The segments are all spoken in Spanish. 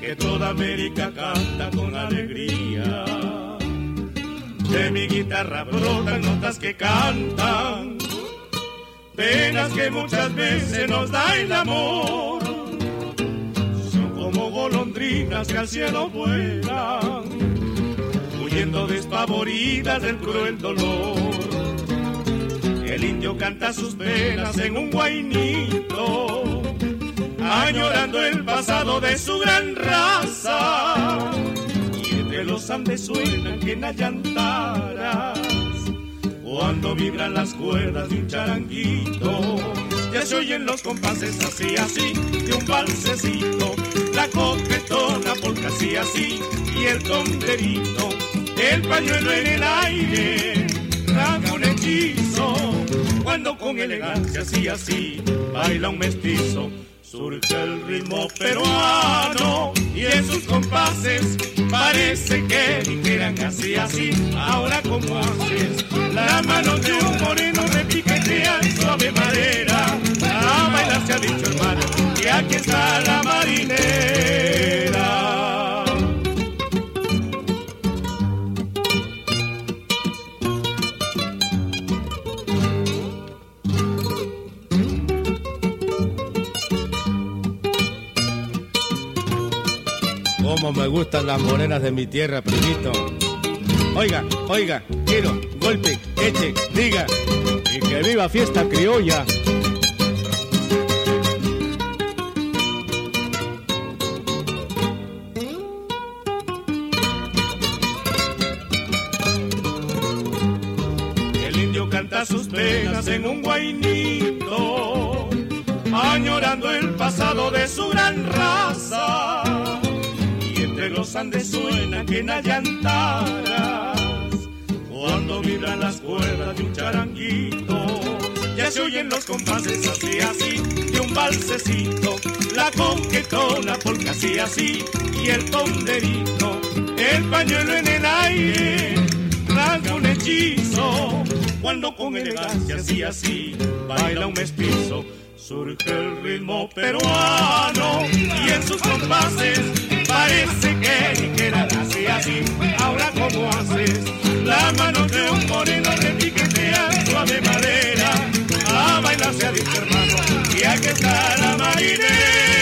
que toda América canta con alegría. De mi guitarra brotan notas que cantan, penas que muchas veces nos da el amor como golondrinas que al cielo vuelan, huyendo despavoridas del cruel dolor. El indio canta sus penas en un guainito, añorando el pasado de su gran raza. Y entre los Andes suenan que nayantaras, cuando vibran las cuerdas de un charanguito ya se oyen los compases así, así, de un balsecito, la coquetona porque así, así, y el tonterito, el pañuelo en el aire, traga un hechizo, cuando con elegancia así, así, baila un mestizo. Surge el ritmo peruano y en sus compases parece que dijeran así, así. Ahora como haces, la mano de un moreno repiquetea en suave madera. A bailar se ha dicho hermano y aquí está la marinera. Como me gustan las morenas de mi tierra, primito. Oiga, oiga, quiero, golpe, eche, diga, y que viva fiesta criolla. El indio canta sus penas en un guainito, suena que nayantaras cuando vibran las cuerdas de un charanguito. Ya se oyen los compases así, así, de un balsecito, la conquetona porque así, así, y el ponderito, el pañuelo en el aire, traga un hechizo, cuando con elegancia así, así, baila un mestizo Surge el ritmo peruano y en sus compases parece que dijera así, así. Ahora como haces la mano de un moreno repiquetea suave madera. A bailar se ha dicho hermano y aquí está la marinera.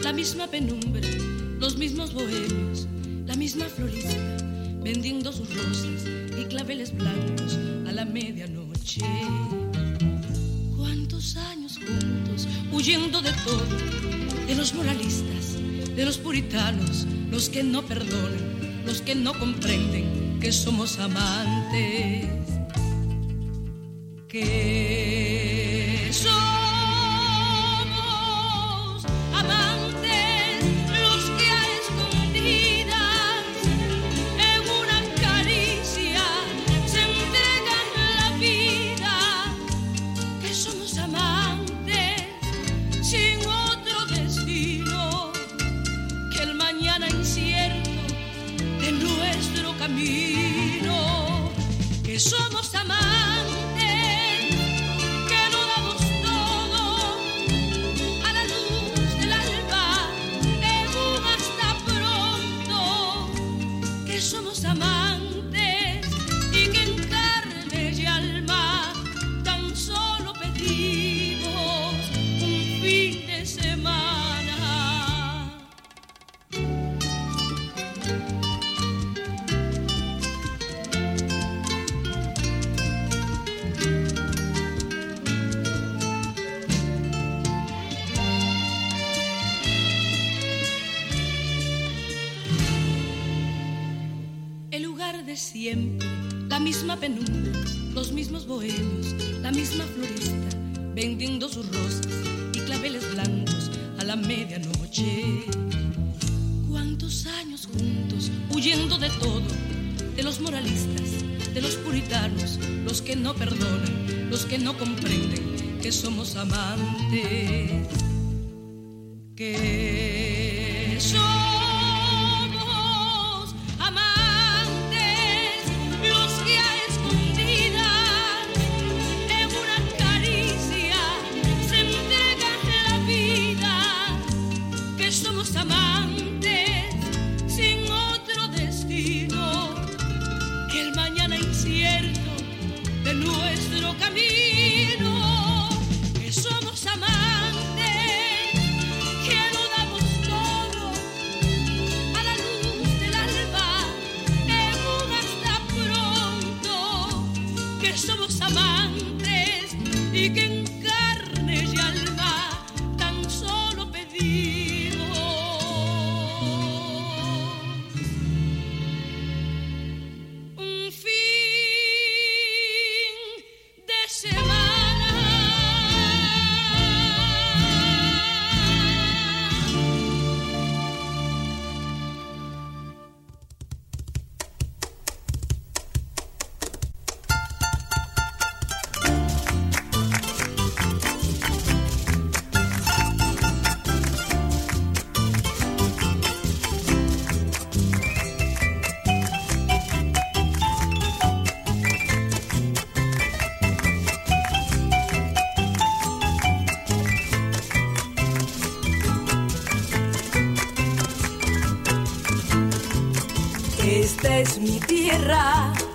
La misma penumbra, los mismos bohemios, la misma florista, vendiendo sus rosas y claveles blancos a la medianoche. ¿Cuántos años juntos, huyendo de todo, de los moralistas, de los puritanos, los que no perdonan, los que no comprenden que somos amantes? Que somos mismos bohemios, la misma florista, vendiendo sus rosas y claveles blancos a la medianoche. ¿Cuántos años juntos, huyendo de todo, de los moralistas, de los puritanos, los que no perdonan, los que no comprenden que somos amantes? Que somos tierra.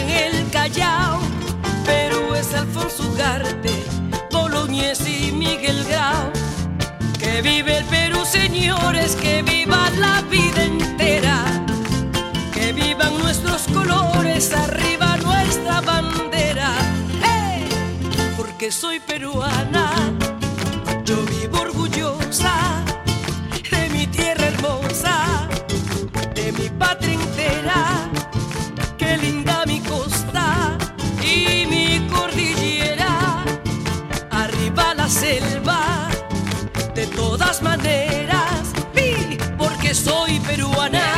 en el Callao, pero es Alfonso Ugarte, Boloñez y Miguel Grau. Que vive el Perú, señores, que viva la vida entera, que vivan nuestros colores, arriba nuestra bandera. ¡Hey! Porque soy peruana, yo vivo orgullosa de mi tierra hermosa, de mi patria. do I?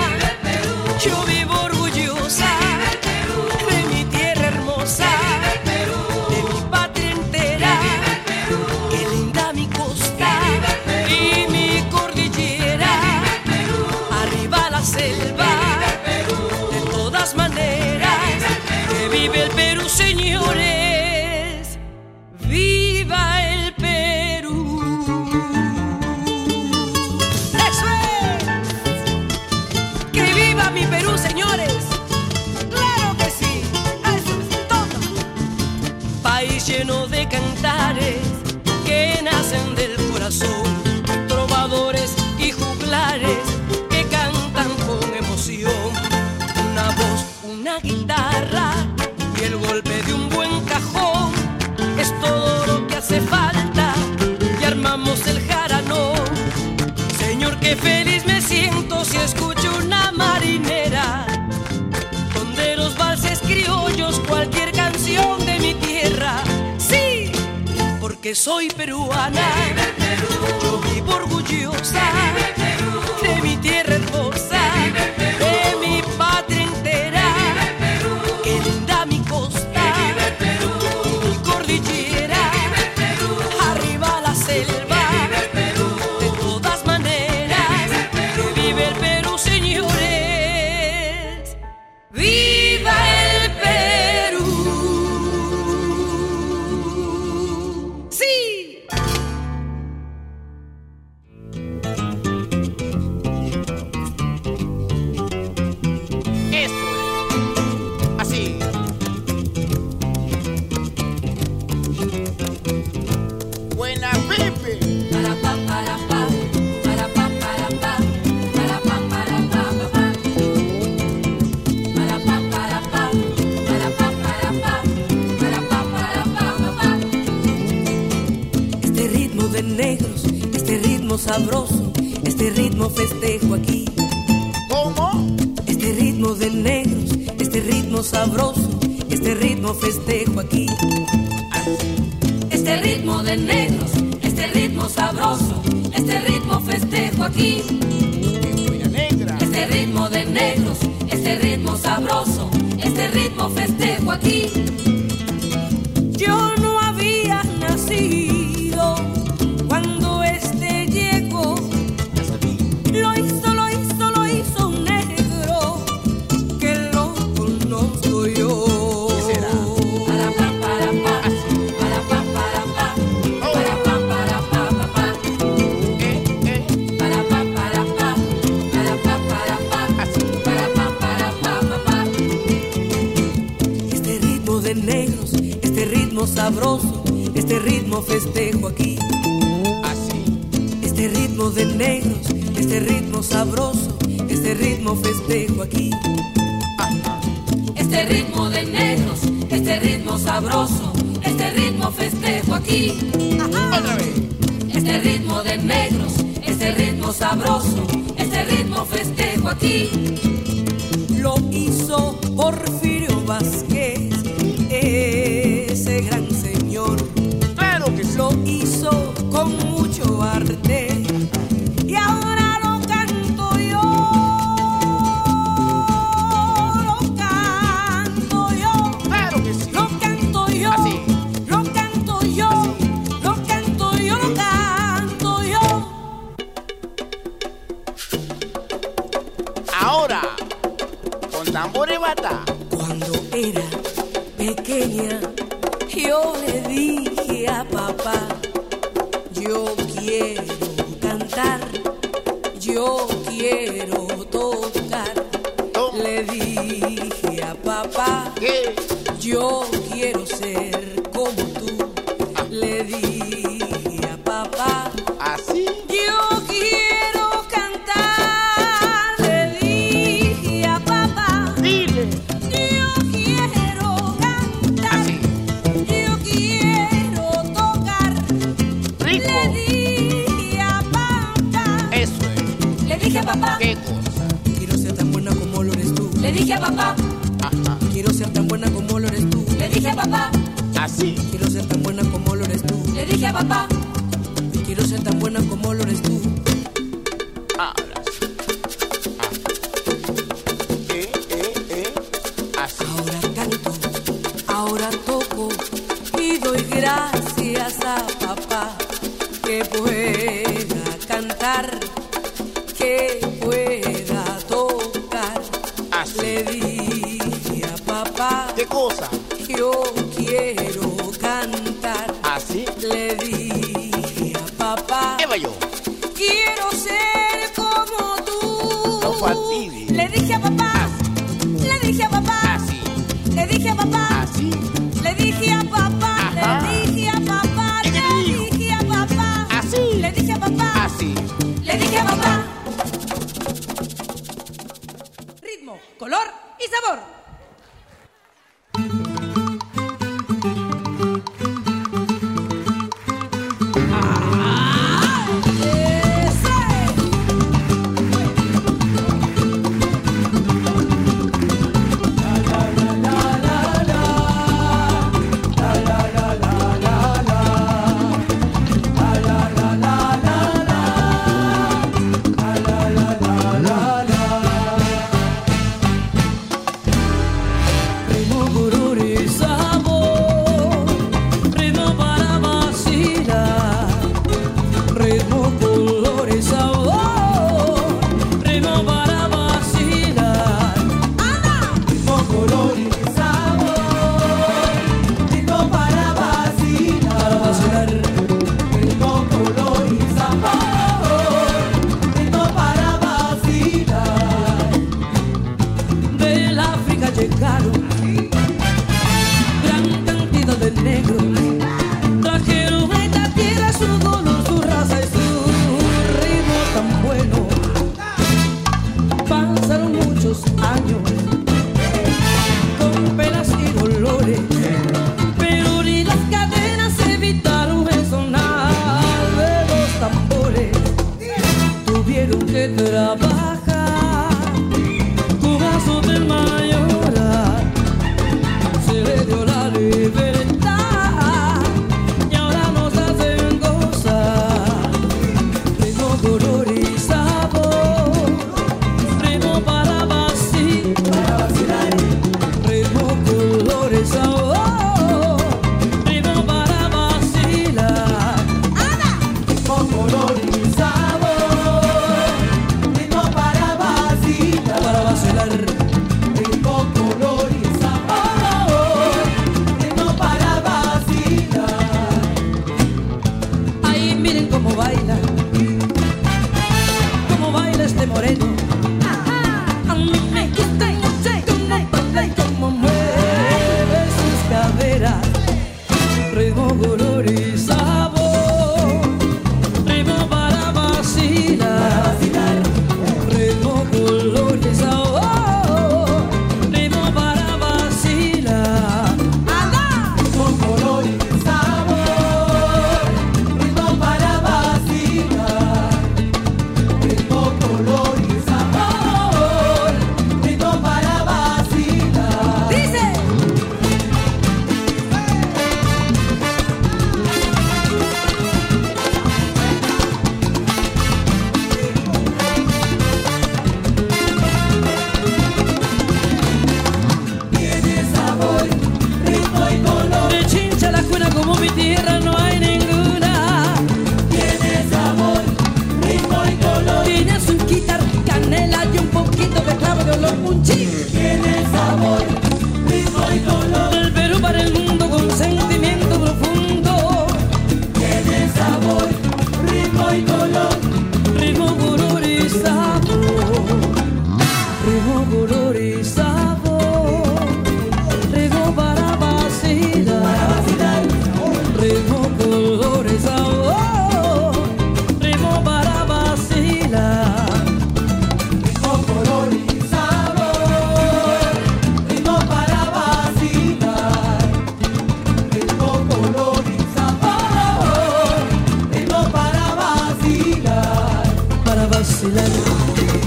una guitarra y el golpe de un buen cajón es todo lo que hace falta y armamos el jarano. Señor, qué feliz me siento si escucho una marinera, donde los valses criollos, cualquier canción de mi tierra. Sí, porque soy peruana, Perú. yo vivo orgullosa. Perú. ritmo de negros, este ritmo sabroso, este ritmo festejo aquí. Este ritmo de negros, este ritmo sabroso, este ritmo festejo aquí. Este ritmo de negros, este ritmo sabroso, este ritmo festejo aquí. Yo ritmo sabroso, este ritmo festejo aquí. Así. Este ritmo de negros, este ritmo sabroso, este ritmo festejo aquí. Este ritmo de negros, este ritmo sabroso, este ritmo festejo aquí. Ajá. Este ritmo de negros, este ritmo sabroso, este ritmo festejo aquí. Lo hizo Porfirio Vázquez pueda tocar. Así. Le dije a papá. ¿Qué cosa? Yo quiero cantar. Así. Le dije a papá. ¿Qué va yo? Quiero ser como tú. No. Le dije a papá. Le dije a papá. Le dije a papá. Así.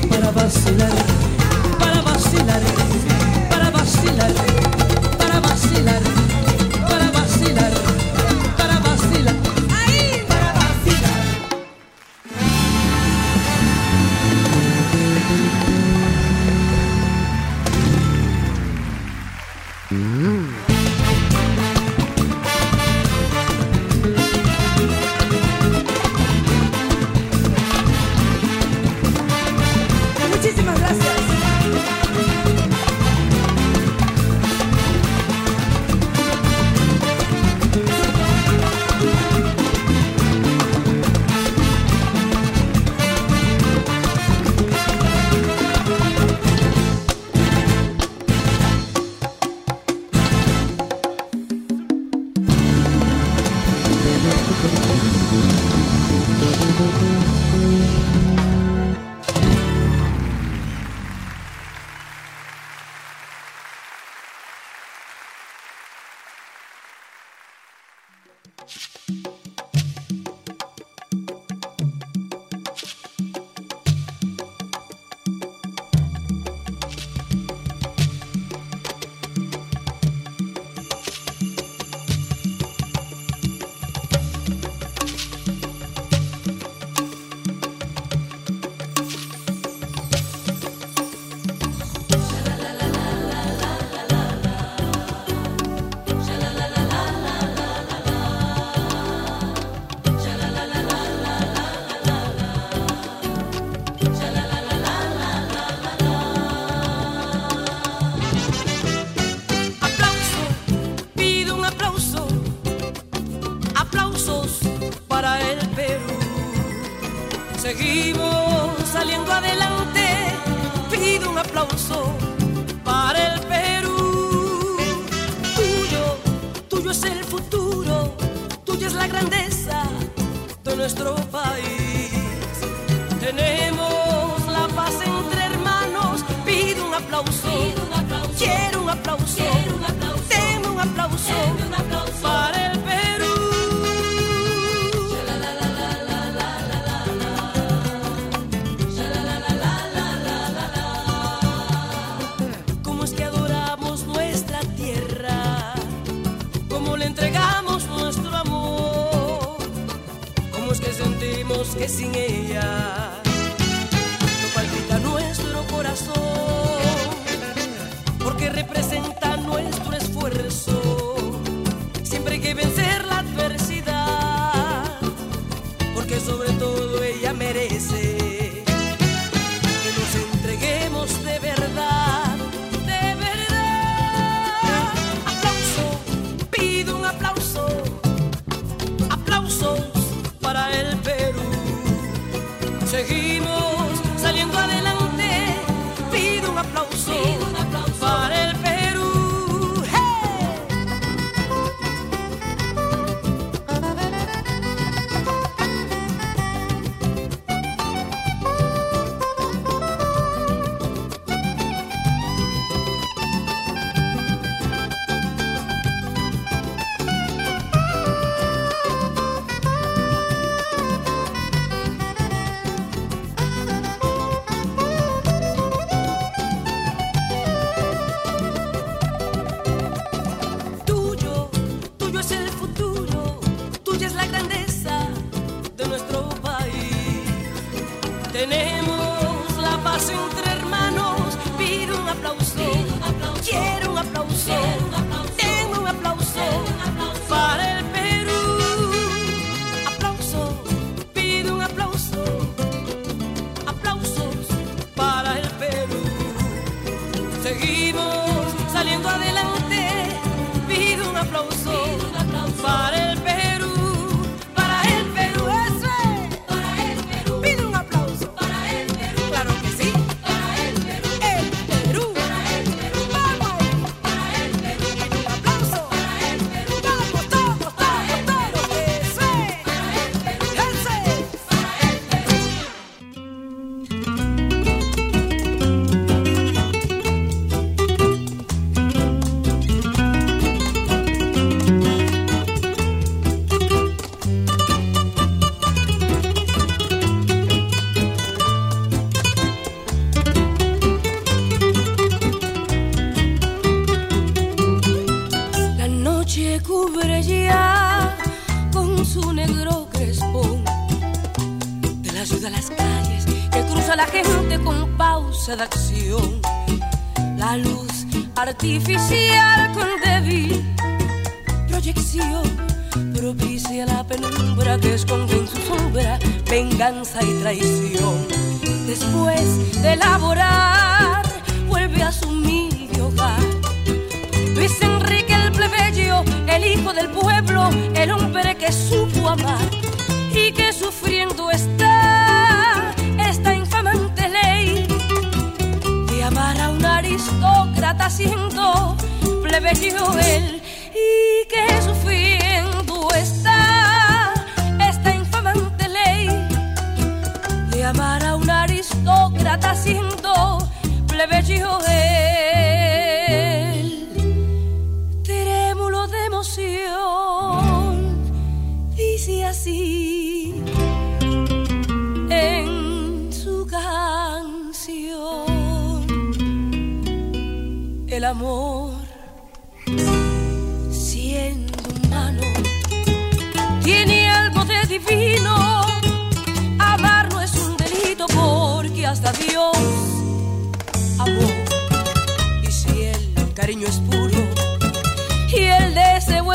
para vacilar. vencer la adversidad, porque sobre todo ella merece. nació él y que sufriendo está esta infamante ley de amar a un aristócrata siendo plebeyo él. Trémulo de emoción, dice así. En su canción, el amor.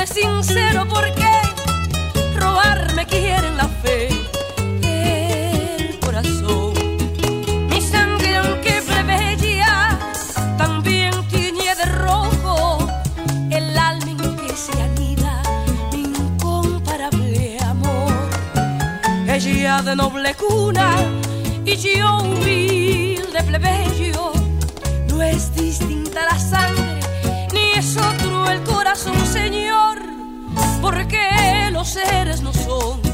sincero porque robarme quieren la fe, el corazón. Mi sangre aunque plebeya también tiñe de rojo el alma en que se anida mi incomparable amor. Ella de noble cuna y yo humilde plebeyo, no es distinta la sangre porque los seres no son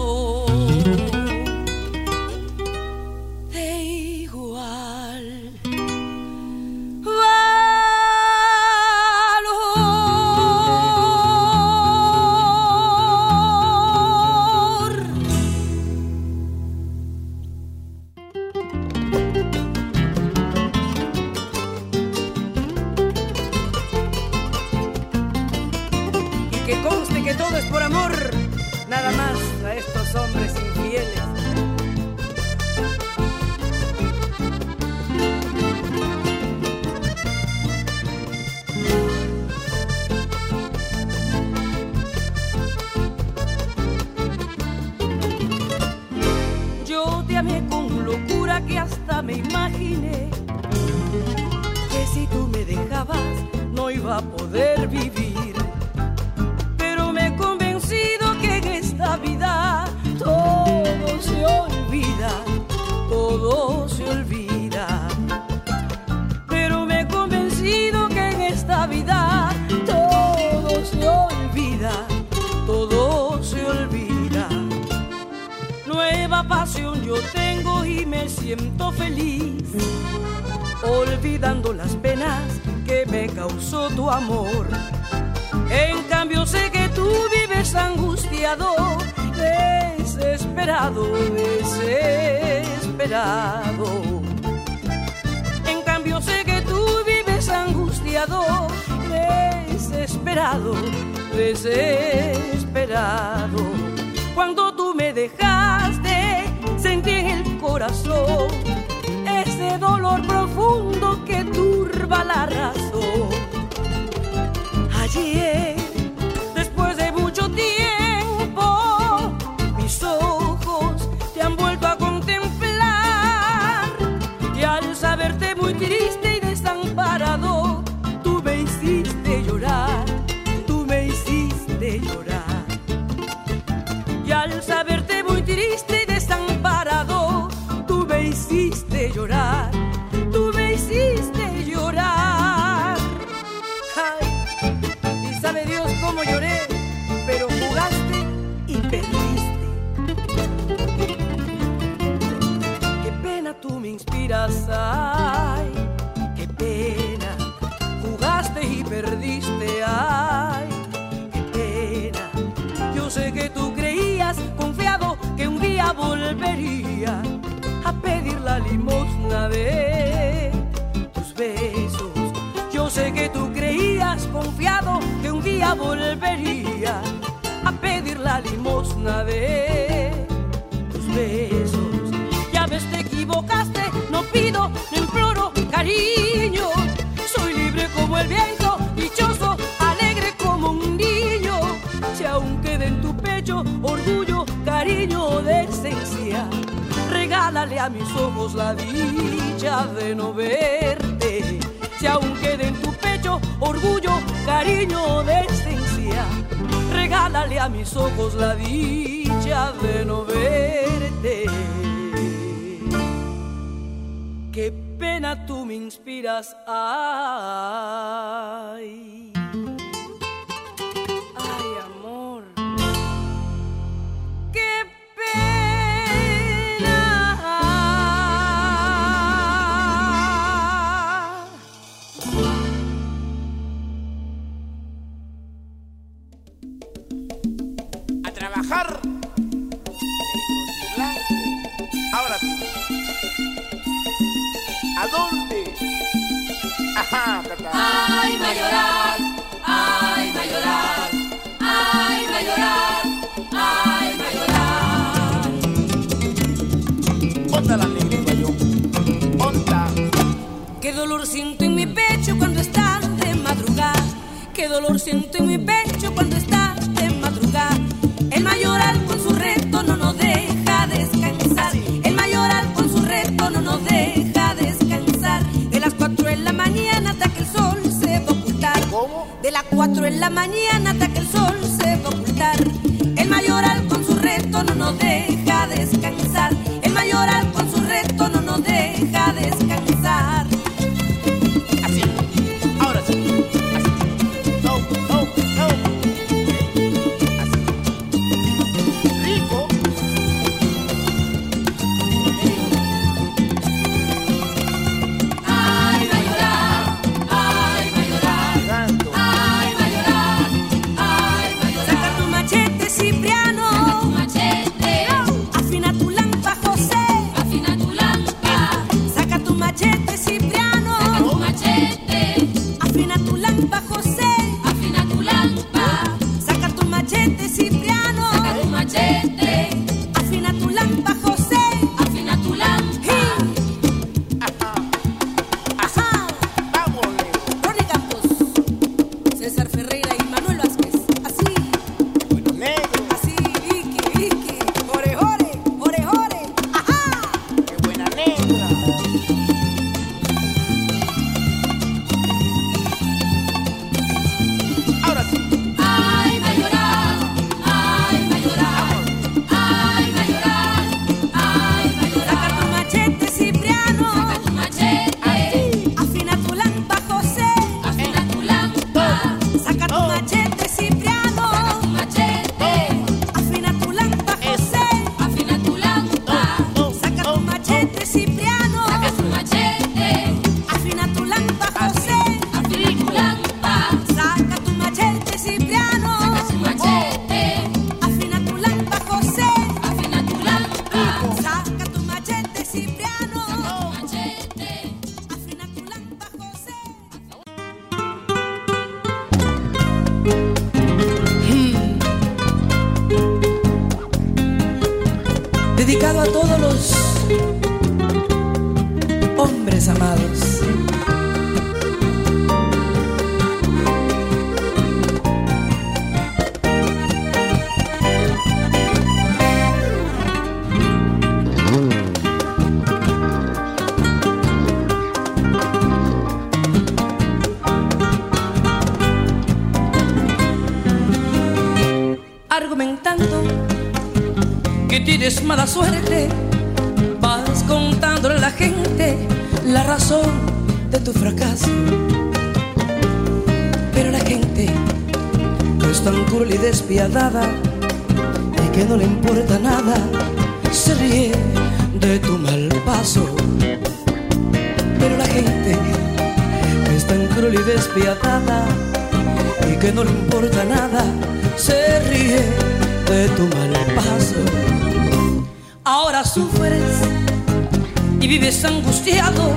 soul. Angustiado, desesperado, desesperado. En cambio sé que tú vives angustiado, desesperado, desesperado. Cuando tú me dejaste, sentí en el corazón ese dolor profundo que turba la razón. Después a pedir la limosna de tus besos. Yo sé que tú creías, confiado, que un día volvería a pedir la limosna de regálale a mis ojos la dicha de no verte. Si aún queda en tu pecho orgullo, cariño, decencia, regálale a mis ojos la dicha de no verte. Qué pena tú me inspiras. Ay, Tata. Ay, mayoral, ay, mayoral, ay, mayoral, ay, mayoral. Ponta la negra, yo. Ponta. Qué dolor siento en mi pecho cuando estás de madrugada. Qué dolor siento en mi pecho cuando estás de madrugada. El mayoral 4 de la mañana Pero la gente es tan cruel y despiadada y que no le importa nada, se ríe de tu mal paso. Pero la gente es tan cruel y despiadada y que no le importa nada, se ríe de tu mal paso. Ahora sufres y vives angustiado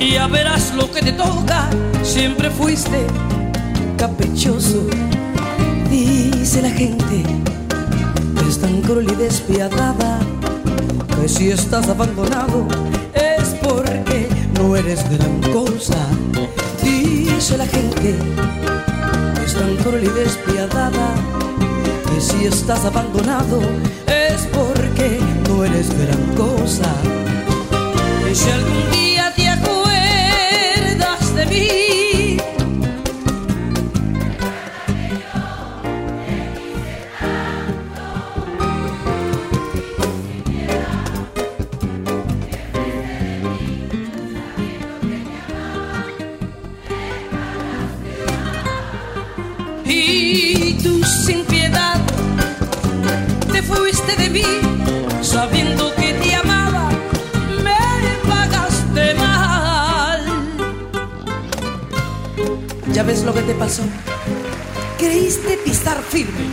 y ya verás lo que te toca. Siempre fuiste caprichoso, dice la gente. Es tan cruel y despiadada que si estás abandonado es porque no eres gran cosa, dice la gente. Es tan cruel y despiadada que si estás abandonado es porque no eres gran cosa. Y si algún día ya ves lo que te pasó. Creíste pisar firme.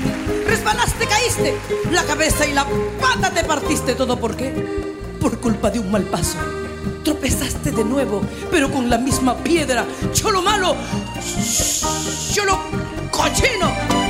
Resbalaste caíste. La cabeza y la pata te partiste. Todo por qué por culpa de un mal paso. Tropezaste de nuevo pero con la misma piedra. Cholo malo. Cholo cochino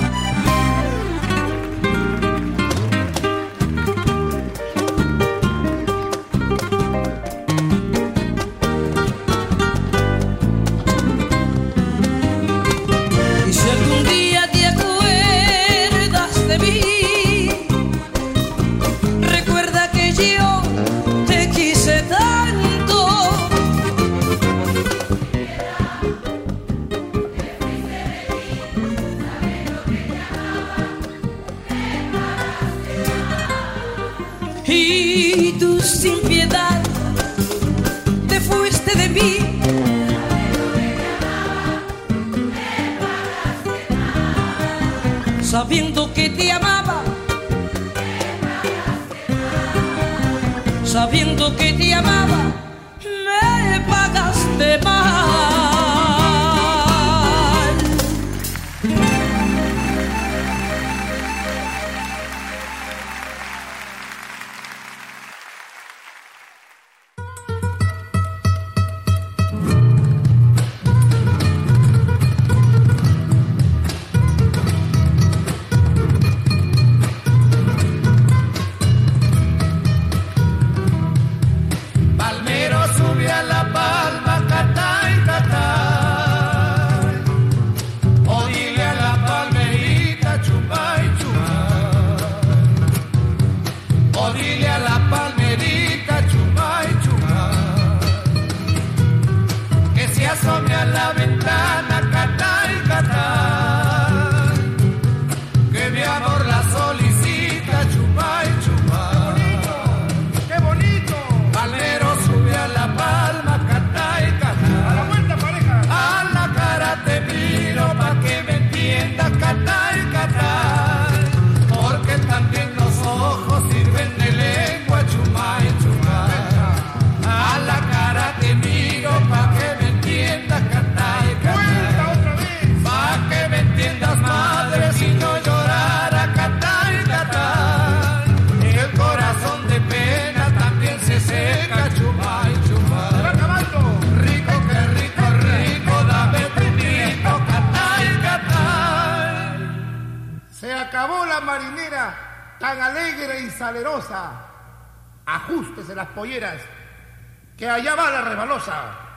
polleras, que allá va la rebalosa.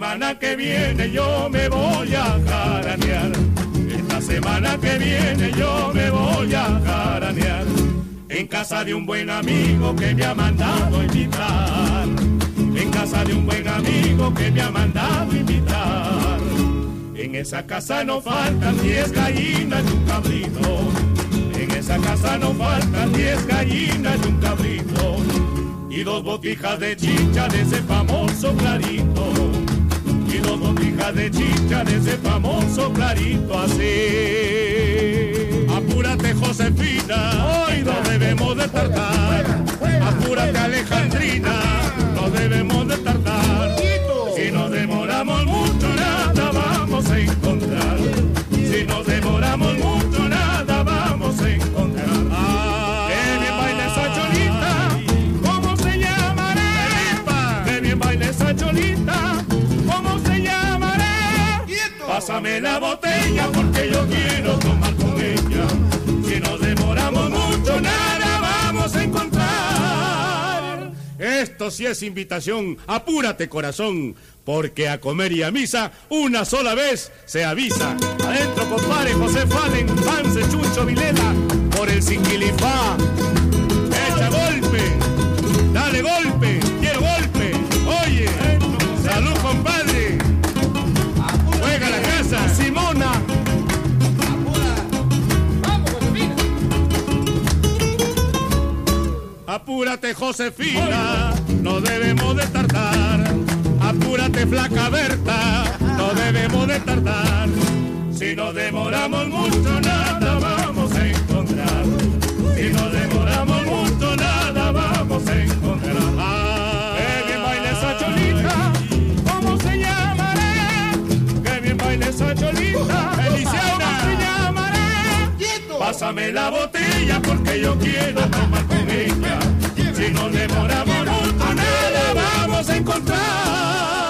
Semana que viene yo me voy a jaranear. Esta semana que viene yo me voy a jaranear. En casa de un buen amigo que me ha mandado invitar en casa de un buen amigo que me ha mandado invitar. En esa casa no faltan diez gallinas y un cabrito. En esa casa no faltan diez gallinas y un cabrito. Y dos botijas de chicha de ese famoso clarito. De chicha de ese famoso clarito así. Apúrate Josefina, hoy no debemos de tardar. Apúrate Alejandrina, no debemos de tardar. Si nos demoramos mucho nada vamos a encontrar. Si nos demoramos mucho Pásame la botella porque yo quiero tomar con ella. Si nos demoramos mucho, nada vamos a encontrar. Esto sí es invitación. Apúrate, corazón. Porque a comer y a misa, una sola vez se avisa. Adentro, compadre, José Fallen, Pance, Chucho, Vilela, por el Sinquilifá. Apúrate, Josefina, no debemos de tardar. Apúrate, flaca Berta, no debemos de tardar. Si nos demoramos mucho, nada vamos a encontrar. Si nos demoramos mucho, nada vamos a encontrar. Que bien baila esa cholita, ¿cómo se llamará? Que bien baila esa cholita, Feliciana, ¿cómo se llamará? Pásame la botella porque yo quiero tomar América, llenos de amor, con nada vamos a encontrar.